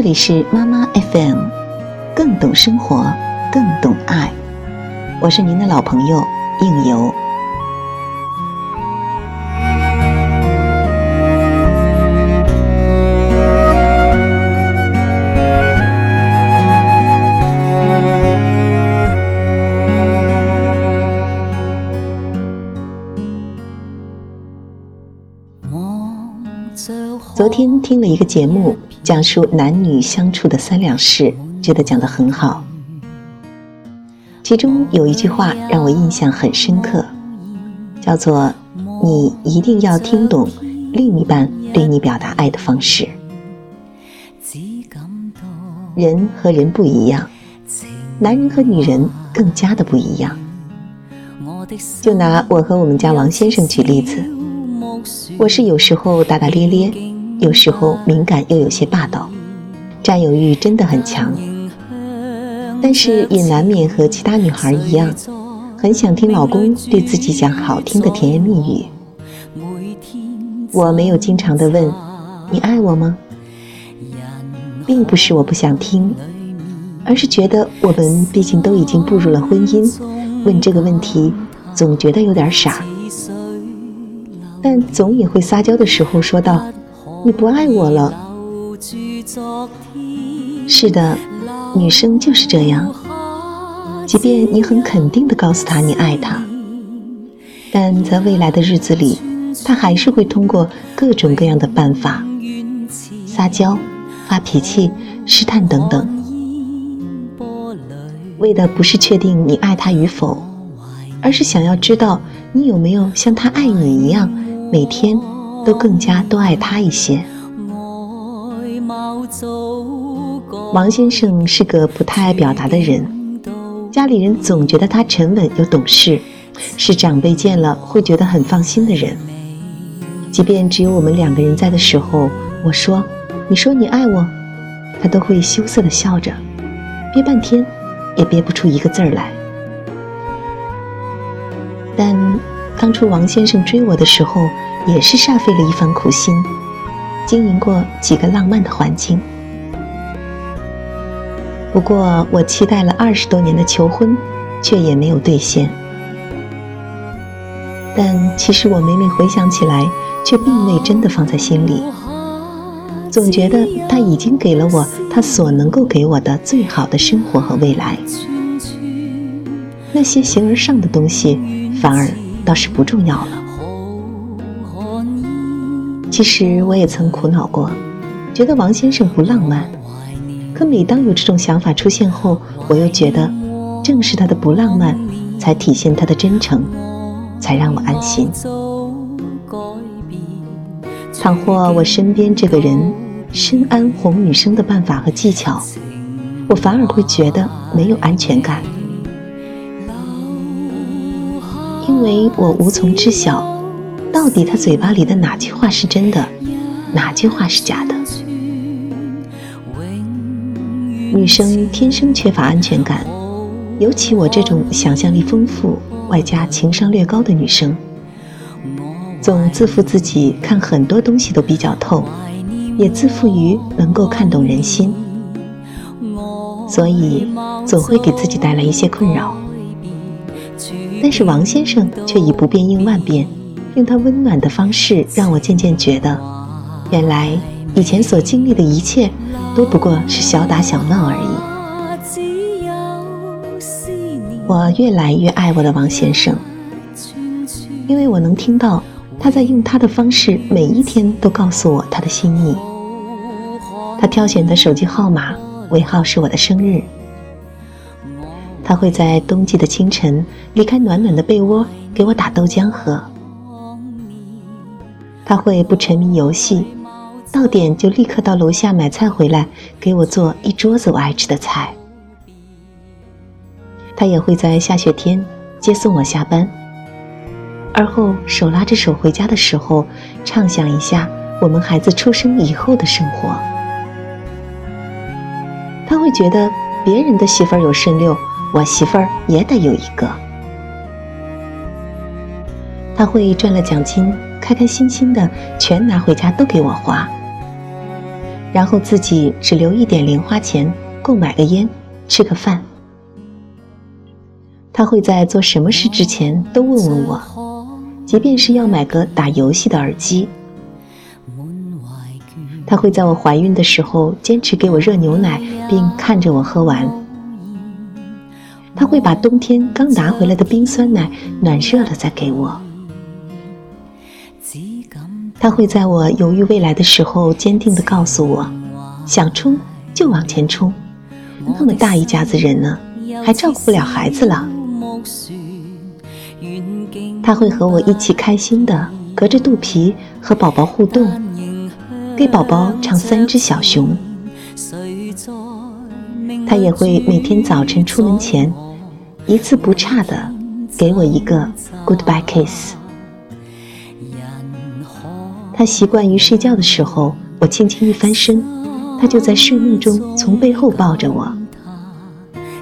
这里是妈妈 FM，更懂生活，更懂爱。我是您的老朋友应由。昨天听了一个节目，讲述男女相处的三两事，觉得讲得很好。其中有一句话让我印象很深刻，叫做“你一定要听懂另一半对你表达爱的方式”。人和人不一样，男人和女人更加的不一样。就拿我和我们家王先生举例子，我是有时候大大咧咧。有时候敏感又有些霸道，占有欲真的很强，但是也难免和其他女孩一样，很想听老公对自己讲好听的甜言蜜语。我没有经常的问你爱我吗，并不是我不想听，而是觉得我们毕竟都已经步入了婚姻，问这个问题总觉得有点傻，但总也会撒娇的时候说道。你不爱我了。是的，女生就是这样。即便你很肯定的告诉她你爱她，但在未来的日子里，她还是会通过各种各样的办法，撒娇、发脾气、试探等等，为的不是确定你爱她与否，而是想要知道你有没有像她爱你一样，每天。都更加多爱他一些。王先生是个不太爱表达的人，家里人总觉得他沉稳又懂事，是长辈见了会觉得很放心的人。即便只有我们两个人在的时候，我说：“你说你爱我”，他都会羞涩的笑着，憋半天也憋不出一个字儿来。但当初王先生追我的时候。也是煞费了一番苦心，经营过几个浪漫的环境。不过，我期待了二十多年的求婚，却也没有兑现。但其实我每每回想起来，却并未真的放在心里。总觉得他已经给了我他所能够给我的最好的生活和未来，那些形而上的东西，反而倒是不重要了。其实我也曾苦恼过，觉得王先生不浪漫。可每当有这种想法出现后，我又觉得，正是他的不浪漫，才体现他的真诚，才让我安心。倘或我身边这个人深谙哄女生的办法和技巧，我反而会觉得没有安全感，因为我无从知晓。到底他嘴巴里的哪句话是真的，哪句话是假的？女生天生缺乏安全感，尤其我这种想象力丰富、外加情商略高的女生，总自负自己看很多东西都比较透，也自负于能够看懂人心，所以总会给自己带来一些困扰。但是王先生却以不变应万变。用他温暖的方式，让我渐渐觉得，原来以前所经历的一切，都不过是小打小闹而已。我越来越爱我的王先生，因为我能听到他在用他的方式，每一天都告诉我他的心意。他挑选的手机号码尾号是我的生日。他会在冬季的清晨离开暖暖的被窝，给我打豆浆喝。他会不沉迷游戏，到点就立刻到楼下买菜回来，给我做一桌子我爱吃的菜。他也会在下雪天接送我下班，而后手拉着手回家的时候，畅想一下我们孩子出生以后的生活。他会觉得别人的媳妇儿有顺溜，我媳妇儿也得有一个。他会赚了奖金。开开心心的全拿回家都给我花，然后自己只留一点零花钱购买个烟，吃个饭。他会在做什么事之前都问问我，即便是要买个打游戏的耳机。他会在我怀孕的时候坚持给我热牛奶，并看着我喝完。他会把冬天刚拿回来的冰酸奶暖热了再给我。他会在我犹豫未来的时候坚定地告诉我：“想冲就往前冲，那么大一家子人呢，还照顾不了孩子了。”他会和我一起开心的隔着肚皮和宝宝互动，给宝宝唱《三只小熊》。他也会每天早晨出门前。一字不差的给我一个 goodbye kiss。他习惯于睡觉的时候，我轻轻一翻身，他就在睡梦中从背后抱着我，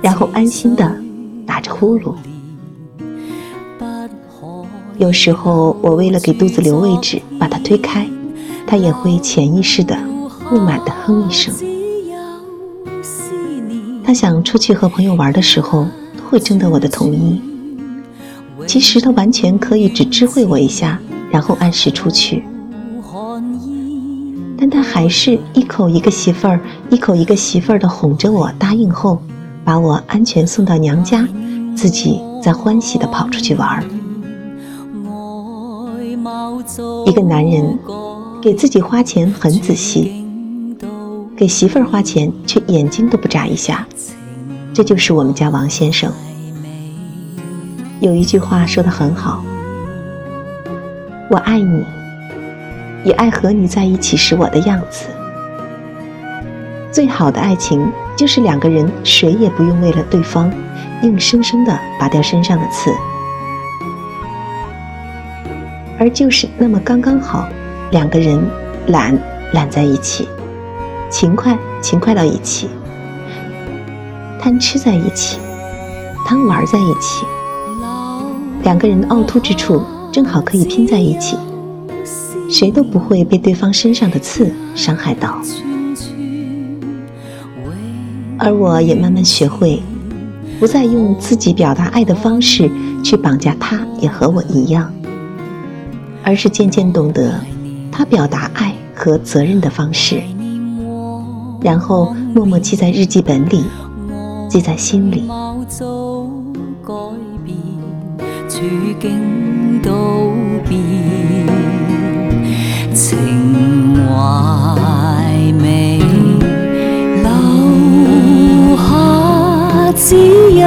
然后安心的打着呼噜。有时候我为了给肚子留位置，把他推开，他也会潜意识的不满的哼一声。他想出去和朋友玩的时候。会征得我的同意。其实他完全可以只知会我一下，然后按时出去。但他还是一口一个媳妇儿，一口一个媳妇儿的哄着我答应后，把我安全送到娘家，自己再欢喜的跑出去玩儿。一个男人给自己花钱很仔细，给媳妇儿花钱却眼睛都不眨一下。这就是我们家王先生。有一句话说的很好：“我爱你，也爱和你在一起时我的样子。”最好的爱情就是两个人谁也不用为了对方，硬生生的拔掉身上的刺，而就是那么刚刚好，两个人懒懒在一起，勤快勤快到一起。贪吃在一起，贪玩在一起，两个人的凹凸之处正好可以拼在一起，谁都不会被对方身上的刺伤害到。而我也慢慢学会，不再用自己表达爱的方式去绑架他，也和我一样，而是渐渐懂得他表达爱和责任的方式，然后默默记在日记本里。记在心里。情怀未留下，只有